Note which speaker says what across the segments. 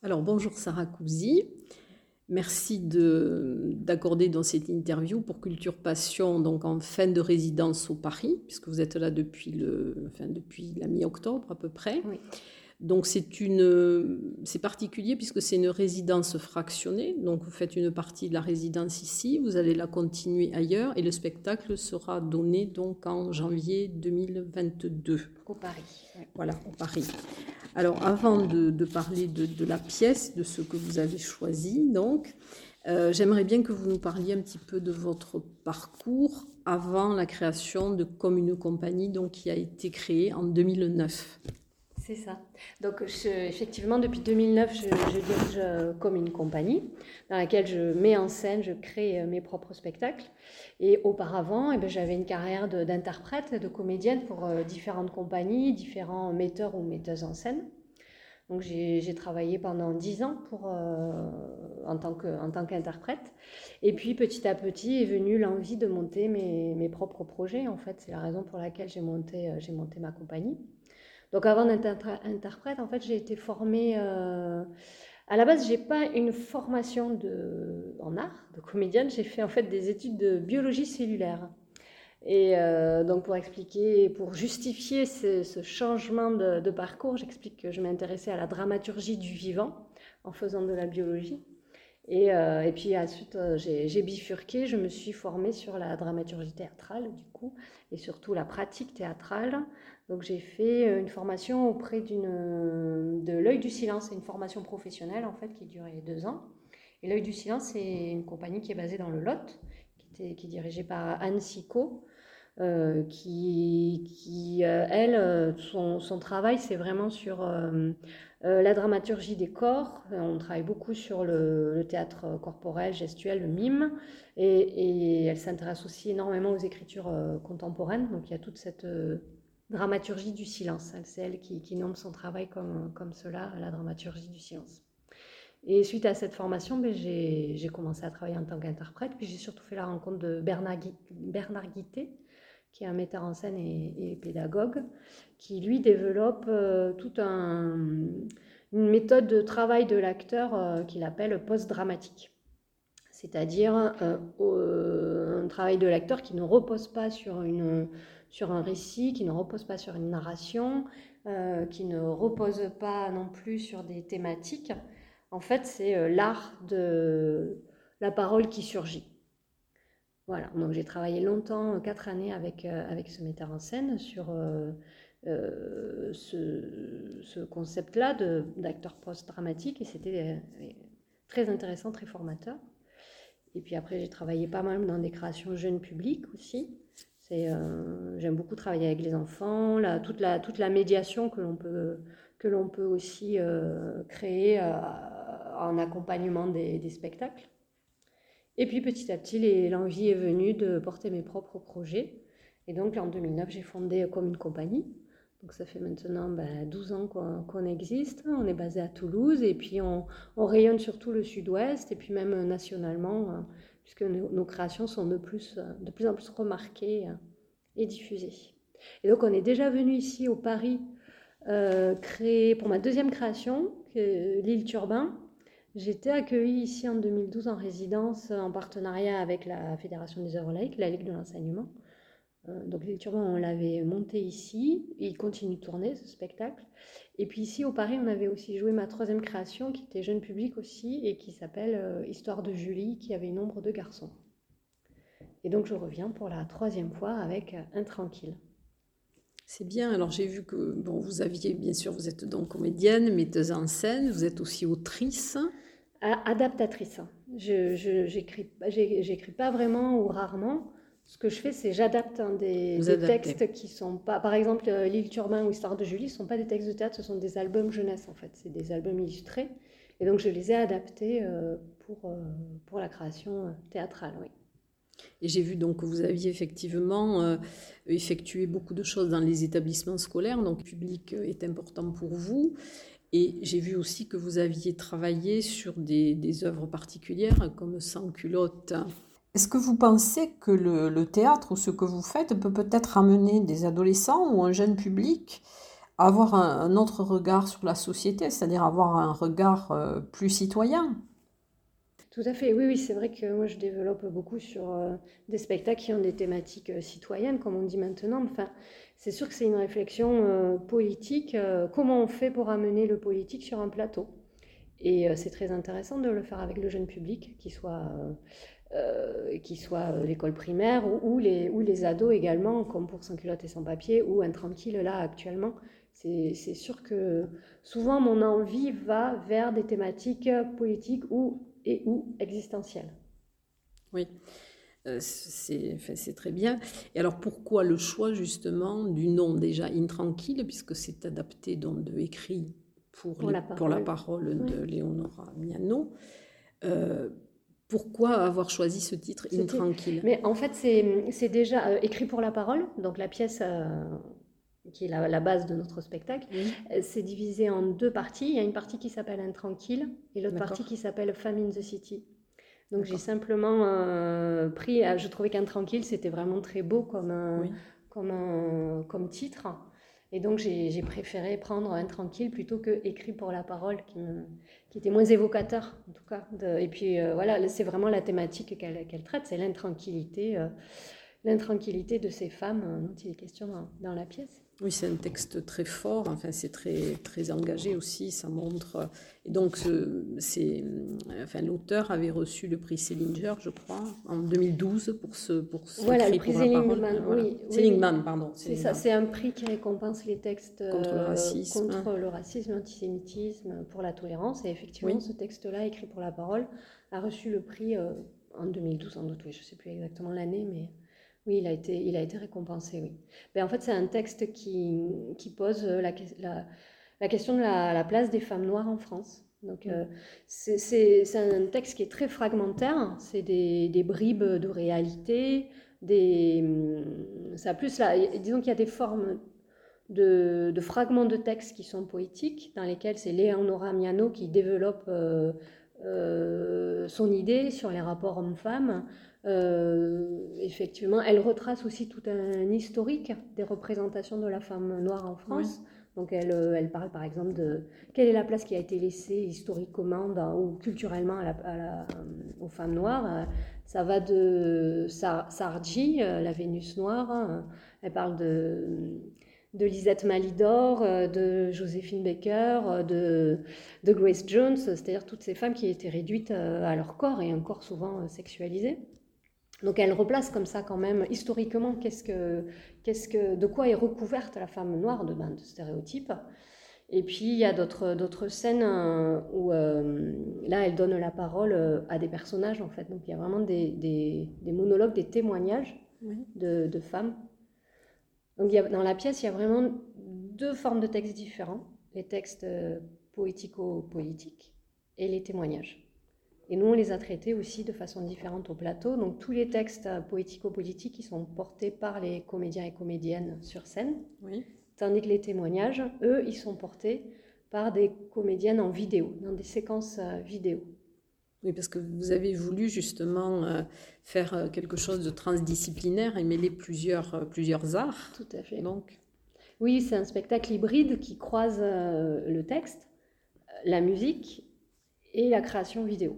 Speaker 1: Alors bonjour Sarah Cousy. Merci d'accorder dans cette interview pour Culture Passion, donc en fin de résidence au Paris, puisque vous êtes là depuis, le, enfin, depuis la mi-octobre à peu près.
Speaker 2: Oui.
Speaker 1: Donc c'est une, c'est particulier puisque c'est une résidence fractionnée. Donc vous faites une partie de la résidence ici, vous allez la continuer ailleurs et le spectacle sera donné donc en janvier 2022.
Speaker 2: Au Paris.
Speaker 1: Voilà, au Paris. Alors avant de, parler de, la pièce, de ce que vous avez choisi, donc euh, j'aimerais bien que vous nous parliez un petit peu de votre parcours avant la création de Comme une compagnie, donc qui a été créée en 2009.
Speaker 2: C'est ça. Donc, effectivement, depuis 2009, je, dirige euh, comme une compagnie dans laquelle je mets en scène, je crée euh, mes propres spectacles. Et auparavant, eh ben, j'avais une carrière d'interprète, de, comédienne pour euh, différentes compagnies, différents metteurs ou metteuses en scène. Donc, j'ai travaillé pendant dix ans pour, en tant qu'interprète. Et puis, petit à petit, est venue l'envie de monter mes, propres projets. En fait, c'est la raison pour laquelle j'ai monté ma compagnie. Donc avant d'être interprète, en fait, j'ai été formée. Euh, à la base, j'ai pas une formation en art, de comédienne. J'ai fait en fait des études de biologie cellulaire. Et euh, donc pour expliquer, pour justifier ce, changement de, parcours, j'explique que je m'intéressais à la dramaturgie du vivant en faisant de la biologie. Et, euh, et puis ensuite, j'ai bifurqué, je me suis formée sur la dramaturgie théâtrale du coup, et surtout la pratique théâtrale. Donc j'ai fait euh, une formation auprès euh, de l'œil du silence, c'est une formation professionnelle en fait qui durait deux ans. Et l'œil du silence, c'est une compagnie qui est basée dans le Lot, qui, était, qui est dirigée par Anne Sicot, euh, qui, qui elle, son, son travail, c'est vraiment sur la dramaturgie des corps. On travaille beaucoup sur le, théâtre corporel, gestuel, le mime, et, elle s'intéresse aussi énormément aux écritures contemporaines. Donc il y a toute cette dramaturgie du silence. C'est elle qui, nomme son travail comme, cela, la dramaturgie du silence. Et suite à cette formation, ben, j'ai commencé à travailler en tant qu'interprète, puis j'ai surtout fait la rencontre de Bernard, Bernard Guité, qui est un metteur en scène et, pédagogue, qui lui développe euh, toute un, une méthode de travail de l'acteur euh, qu'il appelle post-dramatique. C'est-à-dire euh, un travail de l'acteur qui ne repose pas sur une sur un récit, qui ne repose pas sur une narration, qui ne repose pas non plus sur des thématiques. En fait, c'est l'art de la parole qui surgit. Voilà, donc j'ai travaillé longtemps, euh, quatre années avec, avec ce metteur en scène sur ce, ce concept-là d'acteur post-dramatique et c'était très intéressant, très formateur. Et puis après, j'ai travaillé pas mal dans des créations jeunes publics aussi. Euh, j'aime beaucoup travailler avec les enfants, toute, la, toute la médiation que l'on peut, peut aussi euh, créer euh, en accompagnement des, spectacles. Et puis petit à petit, l'envie est venue de porter mes propres projets. Et donc en 2009, j'ai fondé comme une compagnie. Donc ça fait maintenant 12 ben, ans qu'on existe. On est basé à Toulouse et puis on, on rayonne sur tout le sud-ouest et puis même nationalement puisque nos, créations sont de plus, de plus en plus remarquées et diffusées. Et donc on est déjà venu ici au Paris euh, créer pour ma deuxième création, l'île Turbin. J'étais accueillie ici en 2012 en résidence en partenariat avec la Fédération des œuvres laïques, la Ligue de l'enseignement. Euh, donc l'île Turbin, on l'avait monté ici, il continue de tourner ce spectacle. Et puis ici au Paris, on avait aussi joué ma troisième création qui était jeune public aussi et qui s'appelle euh, Histoire de Julie qui avait une ombre de garçon. Et donc je reviens pour la troisième fois avec euh, Intranquille.
Speaker 1: C'est bien. Alors j'ai vu que bon, vous aviez, bien sûr, vous êtes donc comédienne, metteuse en scène, vous êtes aussi autrice.
Speaker 2: Adaptatrice. Je n'écris pas vraiment ou rarement. Ce que je fais, c'est j'adapte des, textes qui sont pas, par exemple, euh, L'île Turbin ou Histoire de Julie, ce sont pas des textes de théâtre, ce sont des albums jeunesse en fait, c'est des albums illustrés. Et donc je les ai adaptés euh, pour, euh, pour la création théâtrale, oui.
Speaker 1: Et j'ai vu donc que vous aviez effectivement effectué beaucoup de choses dans les établissements scolaires, donc le public est important pour vous. Et j'ai vu aussi que vous aviez travaillé sur des, œuvres particulières comme Sans culotte est-ce que vous pensez que le, théâtre ou ce que vous faites peut peut-être amener des adolescents ou un jeune public avoir un, autre regard sur la société, c'est-à-dire avoir un regard euh, plus citoyen?
Speaker 2: Tout à fait, oui, oui, c'est vrai que moi je développe beaucoup sur euh, des spectacles qui ont des thématiques euh, citoyennes, comme on dit maintenant. Enfin, c'est sûr que c'est une réflexion politique. comment on fait pour amener le politique sur un plateau Et c'est très intéressant de le faire avec le jeune public, qui soit euh, soit euh, l'école primaire ou, les, ou les ados également, comme pour Sans culotte et sans papier ou un tranquille là actuellement. C'est sûr que souvent mon envie va vers des thématiques politiques ou, et ou existentielles.
Speaker 1: Oui. Euh, c'est très bien. Et alors pourquoi le choix justement du nom déjà Intranquille, puisque c'est adapté donc de écrit pour, pour, la, parole. de Léonora Miano pourquoi avoir choisi ce titre Intranquille?
Speaker 2: Mais en fait, c'est déjà euh, écrit pour la parole, donc la pièce euh, qui est la, base de notre spectacle, euh, c'est divisé en deux parties. Il y a une partie qui s'appelle Intranquille et l'autre partie qui s'appelle Femme in the City. Donc j'ai simplement pris, je trouvais qu'Intranquille, c'était vraiment très beau comme, comme, comme titre. Et donc j'ai préféré prendre un tranquille plutôt que écrit pour la parole, qui, qui était moins évocateur en tout cas. et puis euh, voilà, c'est vraiment la thématique qu'elle traite, c'est l'intranquillité, euh, l'intranquillité de ces femmes euh, dont il est question dans la pièce.
Speaker 1: Oui, c'est un texte très fort, enfin, c'est très, très engagé aussi, ça montre. Et donc, c'est, enfin, l'auteur avait reçu le prix Selinger, je crois, en 2012 pour ce, pour ce
Speaker 2: voilà, le prix Seligman, oui,
Speaker 1: Seligman, pardon.
Speaker 2: C'est ça, c'est un prix qui récompense les textes
Speaker 1: contre le racisme,
Speaker 2: contre le racisme, l'antisémitisme, pour la tolérance. Et effectivement, ce texte-là, écrit pour la parole, a reçu le prix en 2012, en doute, oui, je ne sais plus exactement l'année, mais oui, il a été, il a été récompensé, oui. Ben, en fait, c'est un texte qui, qui pose la, la, la, question de la, place des femmes noires en France. Donc, euh, c'est un texte qui est très fragmentaire. C'est des, des, bribes de réalité. Des, ça plus là, disons qu'il y a des formes de, de, fragments de texte qui sont poétiques, dans lesquels c'est Léonora Miano qui développe euh, euh, son idée sur les rapports hommes-femmes. Euh, effectivement, elle retrace aussi tout un historique des représentations de la femme noire en France. Donc elle, euh, elle, parle par exemple de quelle est la place qui a été laissée historiquement ou culturellement à la, aux femmes noires. Ça va de Sarji, la Vénus noire. Elle parle de, de Lisette Malidor, de Joséphine Baker, de, de Grace Jones, c'est-à-dire toutes ces femmes qui étaient réduites à leur corps et un corps souvent sexualisé. Donc elle replace comme ça quand même historiquement qu'est-ce que, qu'est-ce que, de quoi est recouverte la femme noire de, ben, de stéréotypes. Et puis il y a d'autres, d'autres scènes euh, où euh, là elle donne la parole euh, à des personnages en fait. Donc il y a vraiment des, des, des monologues, des témoignages de, de, femmes. Donc il y a, dans la pièce il y a vraiment deux formes de textes différents les textes poético-politiques et les témoignages. Et nous, on les a traités aussi de façon différente au plateau. Donc tous les textes poético-politiques qui sont portés par les comédiens et comédiennes sur scène, oui. tandis que les témoignages, eux, ils sont portés par des comédiennes en vidéo, dans des séquences euh, vidéo.
Speaker 1: Oui, parce que vous avez voulu justement euh, faire euh, quelque chose de transdisciplinaire et mêler plusieurs, plusieurs arts.
Speaker 2: Tout à fait. Donc. Oui, c'est un spectacle hybride qui croise le texte, la musique et la création vidéo.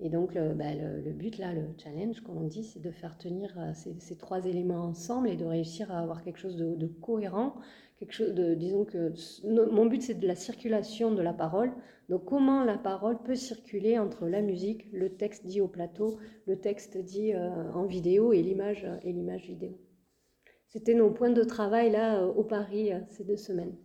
Speaker 2: Et donc, le, bah, le, but, là, le challenge, comme on dit, c'est de faire tenir euh, ces, ces, trois éléments ensemble et de réussir à avoir quelque chose de, cohérent. Quelque chose de, disons que mon but, c'est de la circulation de la parole. Donc, comment la parole peut circuler entre la musique, le texte dit au plateau, le texte dit euh, en vidéo et l'image et l'image vidéo? C'était nos points de travail là euh, au Paris ces deux semaines.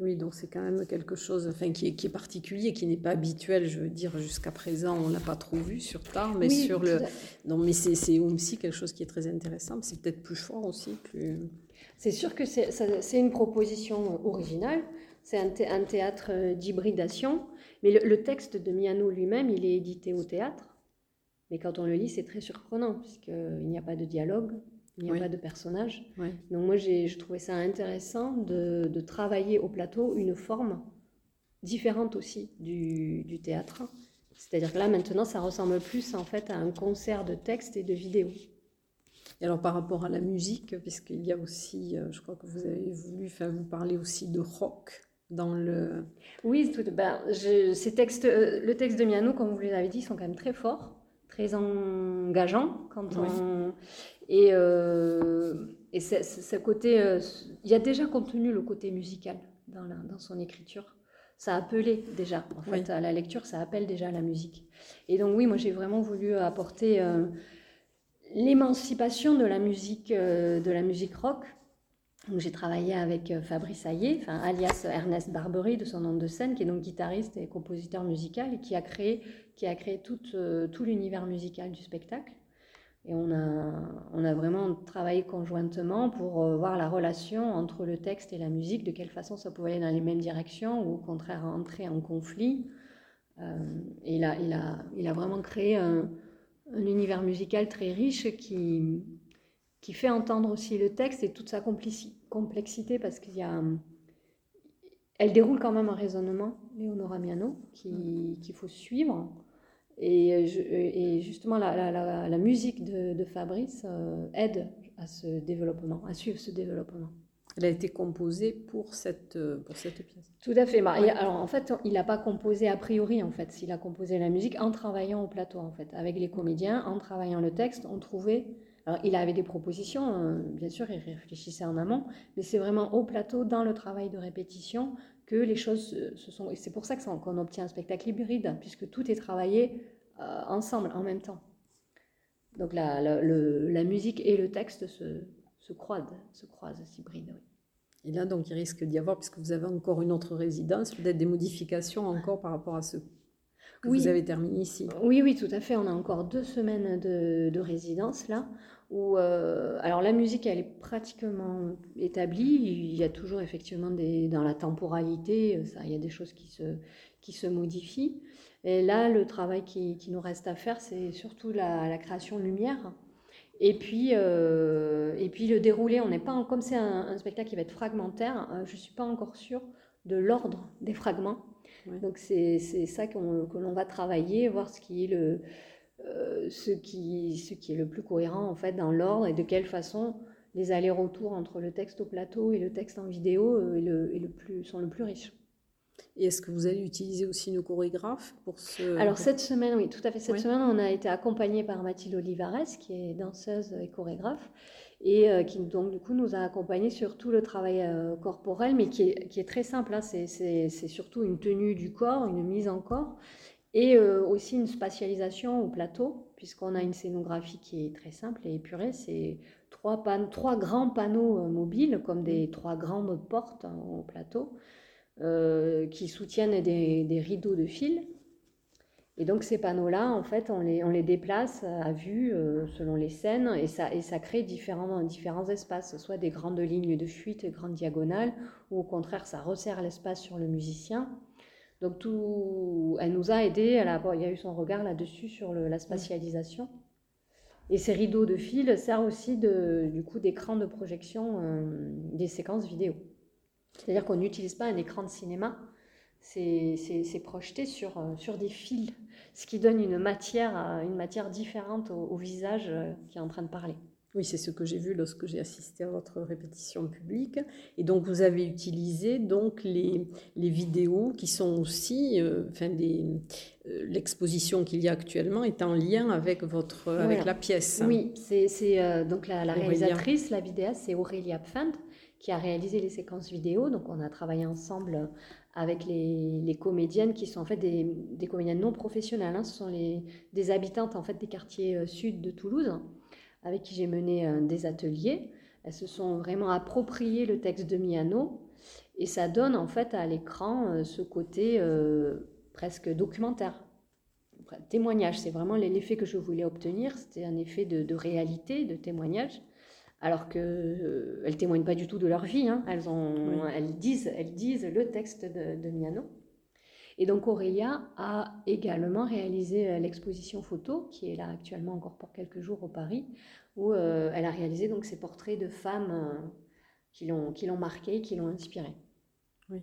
Speaker 1: Oui, donc c'est quand même quelque chose enfin, qui, est, qui est particulier, qui n'est pas habituel, je veux dire, jusqu'à présent, on ne l'a pas trop vu sur Tard, mais sur le... Non, mais c'est aussi quelque chose qui est très intéressant, c'est peut-être plus fort aussi, plus...
Speaker 2: C'est sûr que c'est une proposition originale, c'est un, théâtre euh, d'hybridation, mais le, texte de Miano lui-même, il est édité au théâtre, mais quand on le lit, c'est très surprenant, puisqu'il n'y a pas de dialogue, il n'y a pas de personnage. Donc moi, je trouvais ça intéressant de, de, travailler au plateau une forme différente aussi du, du théâtre. C'est-à-dire que là, maintenant, ça ressemble plus en fait à un concert de texte et de vidéo.
Speaker 1: Et alors par rapport à la musique, puisqu'il y a aussi, je crois que vous avez voulu, enfin vous parlez aussi de rock dans le...
Speaker 2: Oui, tout, ben, ces textes, le texte de Miano, comme vous l'avez dit, sont quand même très forts, très engageants. Quand on... Et, et ce côté, il y a déjà contenu le côté musical dans, dans son écriture ça appelait déjà, en fait, à la lecture, ça appelle déjà la musique. Et donc oui, moi j'ai vraiment voulu apporter euh, l'émancipation de la musique, euh, de la musique rock. Donc j'ai travaillé avec euh, Fabrice Ayé, enfin, alias Ernest Barbery de son nom de scène, qui est donc guitariste et compositeur musical et qui a créé, qui a créé tout, tout l'univers musical du spectacle. Et on a, on a vraiment travaillé conjointement pour euh, voir la relation entre le texte et la musique, de quelle façon ça pouvait aller dans les mêmes directions ou au contraire entrer en conflit. Euh, et il a, il, a, il a vraiment créé un, univers musical très riche qui, qui fait entendre aussi le texte et toute sa complexité parce qu'il y a... Elle déroule quand même un raisonnement, Léonora Miano, qu'il faut suivre. Et, euh, euh, et justement, la, la, la, musique de, de Fabrice euh, aide à ce développement, à suivre ce développement.
Speaker 1: Elle a été composée pour cette, pour cette pièce.
Speaker 2: Tout à fait. Bah, alors, en fait, il n'a pas composé a priori, en fait. Il a composé la musique en travaillant au plateau, en fait. Avec les comédiens, en travaillant le texte, on trouvait... Alors, il avait des propositions, bien sûr, il réfléchissait en amont, mais c'est vraiment au plateau, dans le travail de répétition, que les choses se sont. Et c'est pour ça qu'on obtient un spectacle hybride, puisque tout est travaillé euh, ensemble, en même temps. Donc la, la, la, musique et le texte se, se croisent, se croisent, s'hybrident. Oui.
Speaker 1: Et là, donc, il risque d'y avoir, puisque vous avez encore une autre résidence, peut-être des modifications encore par rapport à ce que vous avez terminé ici.
Speaker 2: Oui, oui, tout à fait. On a encore deux semaines de, de résidence là. Où, euh, alors la musique, elle est pratiquement établie. Il y a toujours effectivement des, dans la temporalité, ça, il y a des choses qui se, qui se modifient. Et là, le travail qui, qui nous reste à faire, c'est surtout la, la, création lumière. Et puis, euh, et puis le déroulé, on n'est pas comme c'est un, un, spectacle qui va être fragmentaire. Euh, je ne suis pas encore sûre de l'ordre des fragments. Donc c'est ça que l'on va travailler, voir ce qui est le, euh, ce, qui, ce qui est le plus cohérent en fait dans l'ordre et de quelle façon les allers-retours entre le texte au plateau et le texte en vidéo euh, le, le plus, sont le plus riches.
Speaker 1: Et est-ce que vous allez utiliser aussi nos chorégraphes pour ce...
Speaker 2: Alors cette semaine, oui, tout à fait. Cette semaine, on a été accompagné par Mathilde Olivares, qui est danseuse et chorégraphe, et euh, qui donc du coup nous a accompagnés sur tout le travail corporel, mais qui est, qui est très simple. Hein. C'est surtout une tenue du corps, une mise en corps, et euh, aussi une spatialisation au plateau, puisqu'on a une scénographie qui est très simple et épurée. C'est trois, trois grands panneaux euh, mobiles, comme des trois grandes portes hein, au plateau, euh, qui soutiennent des, rideaux de fil. Et donc ces panneaux-là, en fait, on les, on les, déplace à vue selon les scènes et ça, et ça crée différents, différents espaces, soit des grandes lignes de fuite, grandes diagonales, ou au contraire, ça resserre l'espace sur le musicien. Donc tout, elle nous a aidé. Elle il y a eu son regard là-dessus sur la spatialisation. Et ces rideaux de fil servent aussi du coup d'écran de projection euh, des séquences vidéo. C'est-à-dire qu'on n'utilise pas un écran de cinéma, c'est projeté sur, euh, sur des fils, ce qui donne une matière, une matière différente au visage euh, qui est en train de parler.
Speaker 1: Oui, c'est ce que j'ai vu lorsque j'ai assisté à votre répétition publique. Et donc, vous avez utilisé donc les, les vidéos qui sont aussi, euh, enfin, euh, l'exposition qu'il y a actuellement est en lien avec votre, avec la pièce.
Speaker 2: Oui, c'est euh, donc la, réalisatrice, la vidéaste, c'est Aurélia Pfand qui a réalisé les séquences vidéo. Donc, on a travaillé ensemble avec les, les comédiennes qui sont en fait des, des comédiennes non professionnelles. Hein. Ce sont les, des habitantes en fait des quartiers sud de Toulouse avec qui j'ai mené euh, des ateliers. Elles se sont vraiment appropriées le texte de Miano et ça donne en fait à l'écran euh, ce côté euh, presque documentaire. Témoignage, c'est vraiment l'effet que je voulais obtenir, c'était un effet de, réalité, de témoignage, alors qu'elles ne témoignent pas du tout de leur vie, hein. elles, ont, elles, disent, elles disent le texte de, de Miano. Et donc Aurélia a également réalisé euh, l'exposition photo, qui est là actuellement encore pour quelques jours au Paris, où euh, elle a réalisé donc ces portraits de femmes euh, qui l'ont marqué, qui l'ont inspiré.
Speaker 1: Oui.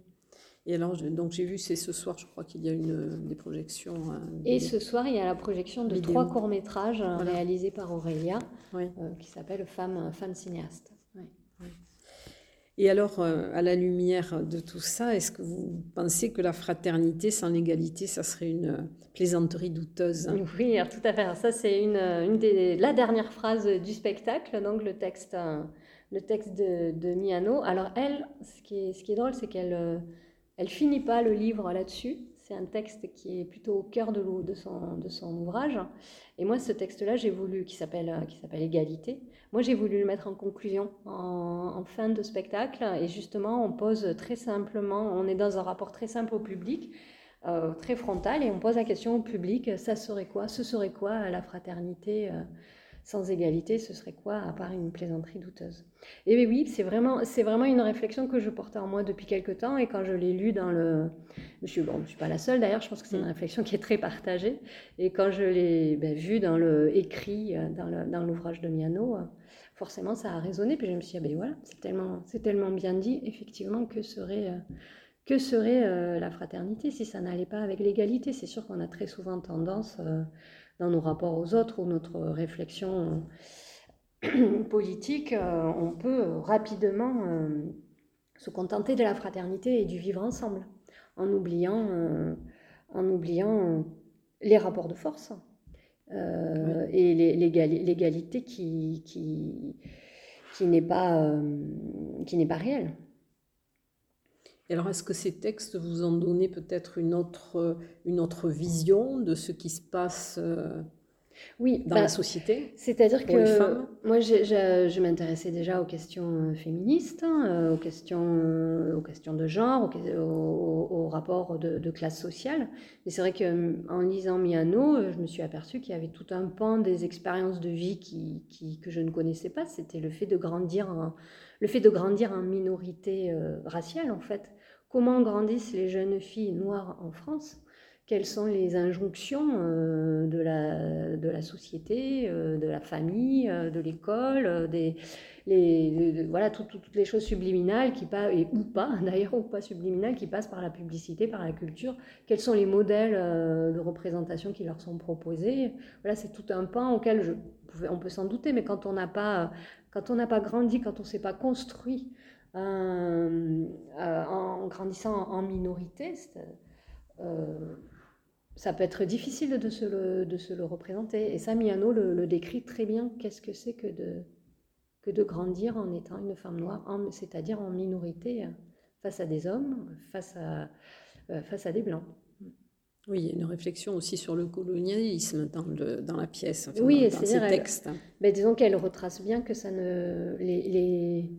Speaker 1: Et alors, donc j'ai vu, c'est ce soir, je crois qu'il y a une, des projections.
Speaker 2: et ce soir, il y a la projection de trois courts-métrages réalisés par Aurélia, qui s'appelle Femme, femme cinéaste.
Speaker 1: Et alors, euh, à la lumière de tout ça, est-ce que vous pensez que la fraternité sans l'égalité, ça serait une plaisanterie douteuse
Speaker 2: Oui, tout à fait. Ça, c'est une, une, des la dernière phrase du spectacle, donc le texte, le texte de, de Miano. Alors elle, ce qui est, ce qui est drôle, c'est qu'elle euh, elle finit pas le livre là-dessus. C'est un texte qui est plutôt au cœur de, son, ouvrage. Et moi, ce texte-là, j'ai voulu, qui s'appelle, qui s'appelle Égalité, moi, j'ai voulu le mettre en conclusion, en, fin de spectacle. Et justement, on pose très simplement, on est dans un rapport très simple au public, euh, très frontal, et on pose la question au public, ça serait quoi? Ce serait quoi la fraternité euh, sans égalité Ce serait quoi à part une plaisanterie douteuse? Et oui, c'est vraiment, c'est vraiment une réflexion que je portais en moi depuis quelque temps, et quand je l'ai lu dans le... Je ne bon, je suis pas la seule d'ailleurs, je pense que c'est une mm. réflexion qui est très partagée. Et quand je l'ai ben, vu dans le écrit, euh, dans l'ouvrage de Miano, forcément, ça a résonné. Puis je me suis dit, ah ben voilà, c'est tellement, c'est tellement bien dit, effectivement, que serait, euh, que serait euh, la fraternité si ça n'allait pas avec l'égalité? C'est sûr qu'on a très souvent tendance, euh, dans nos rapports aux autres ou notre réflexion politique, on peut rapidement se contenter de la fraternité et du vivre ensemble, en oubliant, en oubliant les rapports de force. Euh, et l'égalité qui, qui, qui n'est pas, euh, qui n'est pas réelle.
Speaker 1: Et alors, est-ce que ces textes vous ont donné peut-être une autre, une autre vision de ce qui se passe euh, oui, dans la bah, société
Speaker 2: C'est-à-dire que moi, je, m'intéressais déjà aux questions euh, féministes, hein, euh, aux, questions, aux questions de genre, aux, rapports de, classe sociale. Mais c'est vrai qu'en lisant Miano, je me suis aperçue qu'il y avait tout un pan des expériences de vie qui, que je ne connaissais pas. C'était le fait de grandir en, le fait de grandir en minorité raciale, en fait. Comment grandissent les jeunes filles noires en France? Quelles sont les injonctions euh, de, la, société, euh, de la famille, euh, de l'école, voilà, toutes les choses subliminales qui passent, et ou pas d'ailleurs, ou pas subliminales, qui passent par la publicité, par la culture? Quels sont les modèles de représentation qui leur sont proposés? Voilà, c'est tout un pan auquel on peut s'en douter, mais quand on n'a pas, quand on n'a pas grandi, quand on ne s'est pas construit en grandissant en minorité, ça peut être difficile de se le, de se le représenter. Et ça, Miano le, décrit très bien. Qu'est-ce que c'est que de, que de grandir en étant une femme noire, c'est-à-dire en minorité euh, face à des hommes, face à, euh, face à des blancs.
Speaker 1: Oui, il y a une réflexion aussi sur le colonialisme dans, le, dans la pièce, oui, dans, dans ces textes.
Speaker 2: Ben, disons qu'elle retrace bien que ça ne, les, les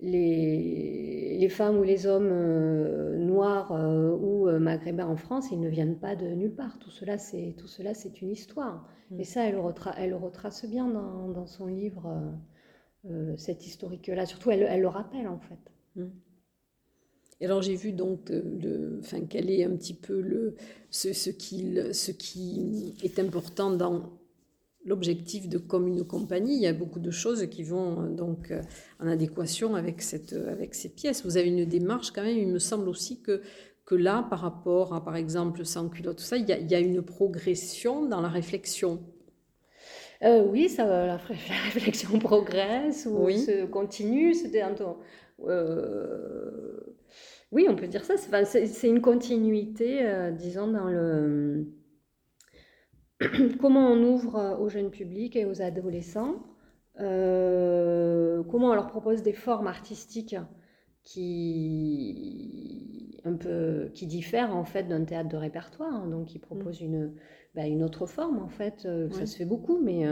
Speaker 2: les, les, femmes ou les hommes euh, noirs euh, ou euh, maghrébins en France, ils ne viennent pas de nulle part. Tout cela, c'est, tout cela, c'est une histoire. Mm. Et ça, elle, elle retrace bien dans, dans son livre cette historique-là. Surtout, elle, elle, le rappelle, en fait.
Speaker 1: Mm. Et alors, j'ai vu donc enfin, quel est un petit peu le, ce, ce, qui, ce qui est important dans l'objectif de comme une compagnie, il y a beaucoup de choses qui vont euh, donc euh, en adéquation avec, cette, euh, avec ces pièces. Vous avez une démarche quand même, il me semble aussi que, que là, par rapport à par exemple sans culotte, tout ça, il y, a, il y a une progression dans la réflexion.
Speaker 2: oui, ça, la, réflexion progresse ou se continue. C'était un oui, on peut dire ça. C'est une continuité, disons, dans le comment on ouvre euh, aux jeunes publics et aux adolescents, euh, comment on leur propose des formes artistiques qui, un peu, qui diffèrent en fait d'un théâtre de répertoire, hein. donc qui mm. une, bah, une autre forme en fait. Euh, ça se fait beaucoup, mais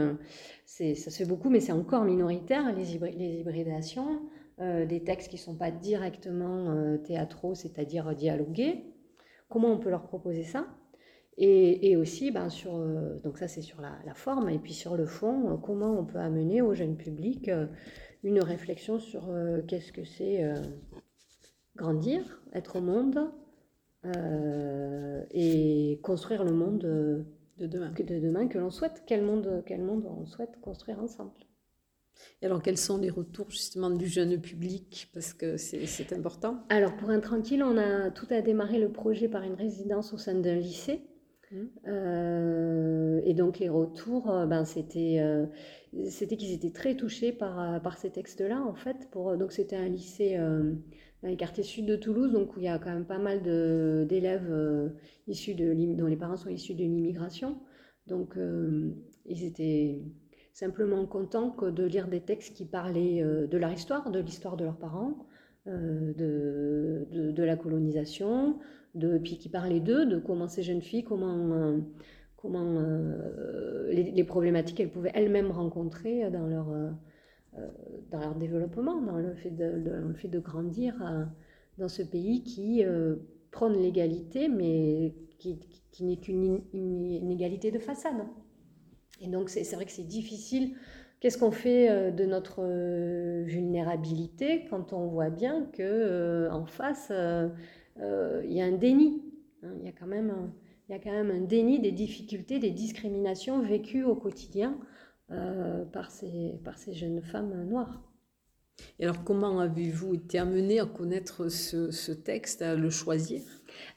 Speaker 2: c'est, ça se fait beaucoup, mais c'est encore minoritaire les, les hybridations, des textes qui ne sont pas directement théâtraux, c'est-à-dire dialogués. Comment on peut leur proposer ça? Et, aussi, ben, sur, euh, donc ça c'est sur la, forme, et puis sur le fond, euh, comment on peut amener au jeune public euh, une réflexion sur qu'est-ce que c'est grandir, être au monde et construire le monde de demain que, de demain que l'on souhaite. Quel monde, quel monde on souhaite construire ensemble.
Speaker 1: Et alors, quels sont les retours justement du jeune public? Parce que c'est important.
Speaker 2: Alors, pour un tranquille, on a tout a démarré le projet par une résidence au sein d'un lycée. Mmh. Euh, et donc, les retours, euh, ben, c'était euh, c'était qu'ils étaient très touchés par, par ces textes-là, en fait. Donc, c'était un lycée dans les quartiers sud de Toulouse, donc où il y a quand même pas mal d'élèves issus de dont les parents sont issus de l'immigration. Donc, ils étaient simplement contents de lire des textes qui parlaient de leur histoire, de l'histoire de leurs parents, de, de, la colonisation, de, puis qui parlaient d'eux, de comment ces jeunes filles, comment, euh, comment les, problématiques qu'elles pouvaient elles-mêmes rencontrer dans leur, dans leur développement, dans le fait de, le fait de grandir dans ce pays qui prône l'égalité, mais qui, qui n'est qu'une inégalité de façade. Et donc, c'est vrai que c'est difficile. Qu'est-ce qu'on fait euh, de notre euh, vulnérabilité quand on voit bien que euh, en face, il y a un déni hein, Il y, a quand même un, déni des difficultés, des discriminations vécues au quotidien par, ces, par ces jeunes femmes noires.
Speaker 1: Et alors, comment avez-vous été amené à connaître ce texte, à le choisir?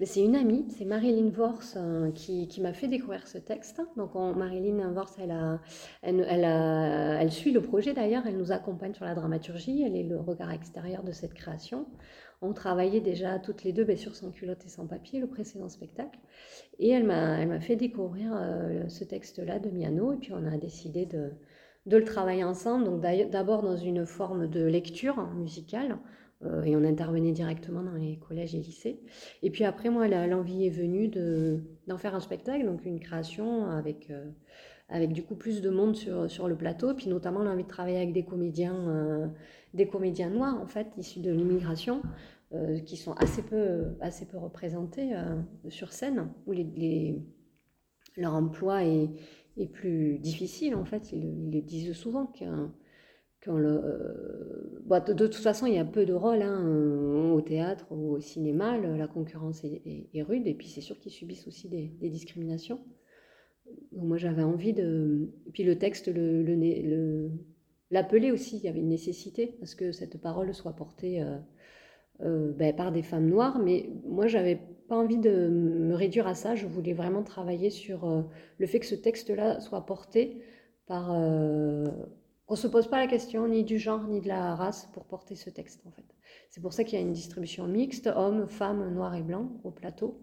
Speaker 2: C'est une amie, c'est Marilyn Vors euh, qui, m'a fait découvrir ce texte. Donc Marilyn Vors, elle, a, elle, elle, suit le projet d'ailleurs, elle nous accompagne sur la dramaturgie, elle est le regard extérieur de cette création. On travaillait déjà toutes les deux sur Sans culotte et sans papier, le précédent spectacle. Et elle m'a fait découvrir euh, ce texte-là de Miano, et puis on a décidé de, de le travailler ensemble. Donc d'abord dans une forme de lecture musicale, euh, et on intervenait directement dans les collèges et lycées. Et puis après, moi, l'envie est venue d'en faire un spectacle, donc une création avec, euh, avec du coup plus de monde sur, sur le plateau, puis notamment l'envie de travailler avec des comédiens, euh, des comédiens noirs, en fait, issus de l'immigration, qui sont assez peu, assez peu représentés sur scène, où les, leur emploi est, est, plus difficile, en fait. Ils, ils le disent souvent qu'un euh, bah, de, toute façon, il y a peu de rôles hein, au théâtre ou au cinéma. la concurrence est, rude et puis c'est sûr qu'ils subissent aussi des, discriminations. moi, j'avais envie de. Et puis le texte, le, le, l'appelait aussi. Il y avait une nécessité parce que cette parole soit portée euh, euh, ben, par des femmes noires. Mais moi, j'avais pas envie de me réduire à ça. Je voulais vraiment travailler sur le fait que ce texte-là soit porté par on ne se pose pas la question ni du genre ni de la race pour porter ce texte en fait. C'est pour ça qu'il y a une distribution mixte, hommes, femmes, noirs et blancs au plateau.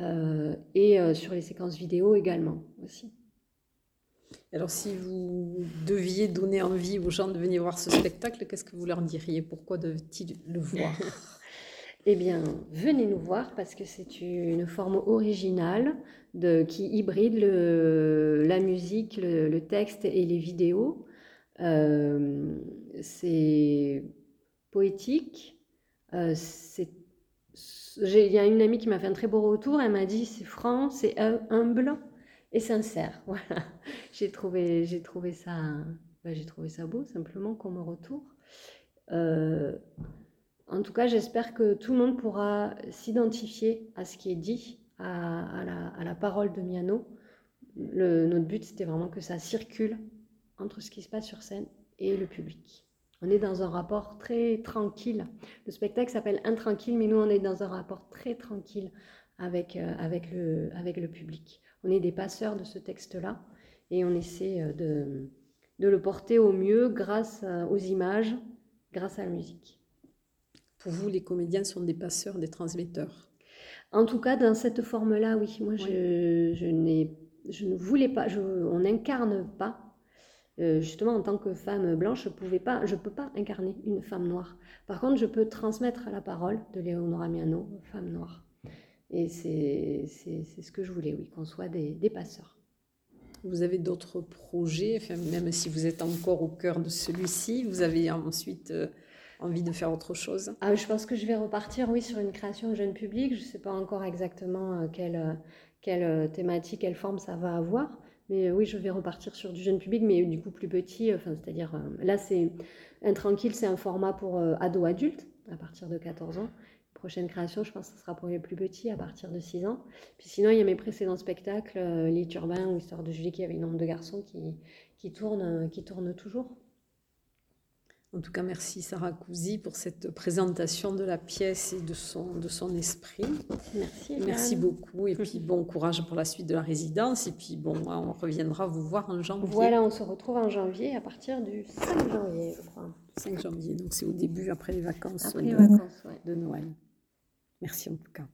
Speaker 2: Euh, et euh, sur les séquences vidéo également aussi.
Speaker 1: Alors si vous deviez donner envie aux gens de venir voir ce spectacle, qu'est-ce que vous leur diriez? Pourquoi doivent-ils le voir?
Speaker 2: Eh bien, venez nous voir parce que c'est une forme originale de, qui hybride le, la musique, le, texte et les vidéos. Euh, c'est poétique. Euh, il y a une amie qui m'a fait un très beau retour. Elle m'a dit c'est franc, c'est humble et sincère. Bah, j'ai trouvé ça beau simplement comme retour. Euh, en tout cas, j'espère que tout le monde pourra s'identifier à ce qui est dit, à, la, parole de Miano. notre but, c'était vraiment que ça circule entre ce qui se passe sur scène et le public. On est dans un rapport très tranquille. Le spectacle s'appelle Intranquille, mais nous, on est dans un rapport très tranquille avec, euh, avec, le, avec le public. On est des passeurs de ce texte-là et on essaie euh, de, de le porter au mieux grâce euh, aux images, grâce à la musique.
Speaker 1: Pour vous, les comédiens sont des passeurs, des transmetteurs
Speaker 2: En tout cas, dans cette forme-là, oui. Moi, Je, je, je, ne voulais pas, on n'incarne pas euh, justement, en tant que femme blanche, je ne pas, je peux pas incarner une femme noire. Par contre, je peux transmettre la parole de Léonora Miano, femme noire. Et c'est ce que je voulais, oui, qu'on soit des, des, passeurs.
Speaker 1: Vous avez d'autres projets, même si vous êtes encore au cœur de celui-ci, vous avez ensuite euh, envie de faire autre chose?
Speaker 2: Ah, Je pense que je vais repartir, oui, sur une création jeune public. Je ne sais pas encore exactement euh, quelle, quelle thématique, quelle forme ça va avoir. Mais euh, oui, je vais repartir sur du jeune public, mais du coup plus petit. Enfin, c'est-à-dire, euh, là, c'est Intranquille, c'est un format pour euh, ados-adultes à partir de 14 ans. Prochaine création, je pense que ce sera pour les plus petits à partir de 6 ans. Puis sinon, il y a mes précédents spectacles, Les Urbains ou Histoire de Julie, qui avait une nombre de garçons qui, qui, tournent, qui tournent toujours.
Speaker 1: En tout cas, merci Sarah Cousy pour cette présentation de la pièce et de son, de son esprit.
Speaker 2: Merci.
Speaker 1: Merci beaucoup. Et puis, bon courage pour la suite de la résidence. Et puis, bon, on reviendra vous voir en janvier.
Speaker 2: Voilà, on se retrouve en janvier à partir du 5 janvier, je crois.
Speaker 1: 5 janvier, donc c'est au début, après les vacances,
Speaker 2: après les vacances,
Speaker 1: de Noël. Merci en tout cas.